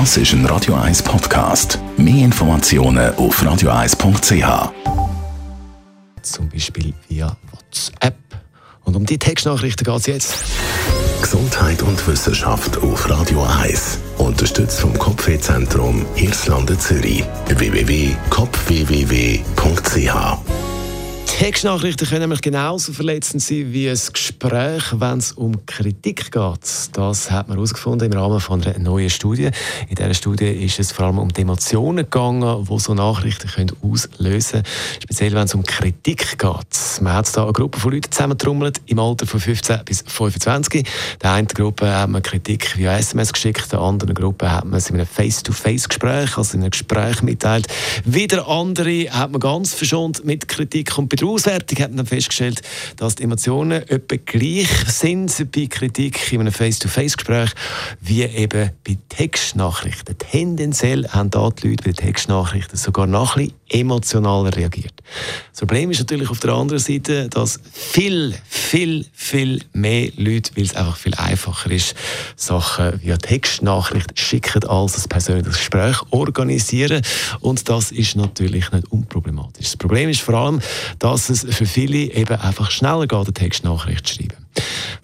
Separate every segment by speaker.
Speaker 1: Das ist ein Radio 1 Podcast. Mehr Informationen auf radio1.ch.
Speaker 2: Zum Beispiel via WhatsApp. Und um die Textnachrichten geht es jetzt.
Speaker 1: Gesundheit und Wissenschaft auf Radio 1. Unterstützt vom Kopfwehzentrum Irlande Zürich. www.kopfwww.ch
Speaker 2: Textnachrichten können nämlich genauso verletzend sein wie ein Gespräch, wenn es um Kritik geht. Das hat man herausgefunden im Rahmen von einer neuen Studie. In dieser Studie ist es vor allem um die Emotionen gegangen, die so Nachrichten können auslösen können. Speziell, wenn es um Kritik geht. Man hat da eine Gruppe von Leuten zusammentrommelt im Alter von 15 bis 25. Der einen Gruppe hat man Kritik via SMS geschickt, der anderen Gruppe hat man es in einem Face-to-Face-Gespräch, also in einem Gespräch mitteilt. Wieder andere hat man ganz verschont mit Kritik und Bedrohung der Auswertung hat man dann festgestellt, dass die Emotionen etwa gleich sind bei Kritik in einem Face-to-Face-Gespräch wie eben bei Textnachrichten. Tendenziell haben da die Leute bei Textnachrichten sogar noch ein bisschen emotionaler reagiert. Das Problem ist natürlich auf der anderen Seite, dass viel, viel, viel mehr Leute, weil es einfach viel einfacher ist, Sachen via Textnachricht schicken, als ein persönliches Gespräch organisieren. Und das ist natürlich nicht unproblematisch. Das Problem ist vor allem, dass es für viele eben einfach schneller geht, eine Textnachricht zu schreiben.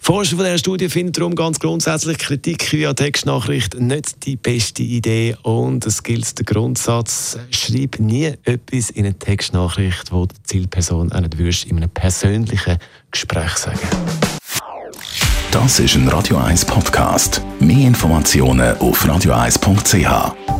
Speaker 2: Forscher von dieser Studie finden darum ganz grundsätzlich Kritik via Textnachricht nicht die beste Idee und es gilt der Grundsatz, schreib nie etwas in eine Textnachricht, wo die Zielperson auch nicht in einem persönlichen Gespräch sagen
Speaker 1: Das ist ein Radio 1 Podcast. Mehr Informationen auf radio1.ch.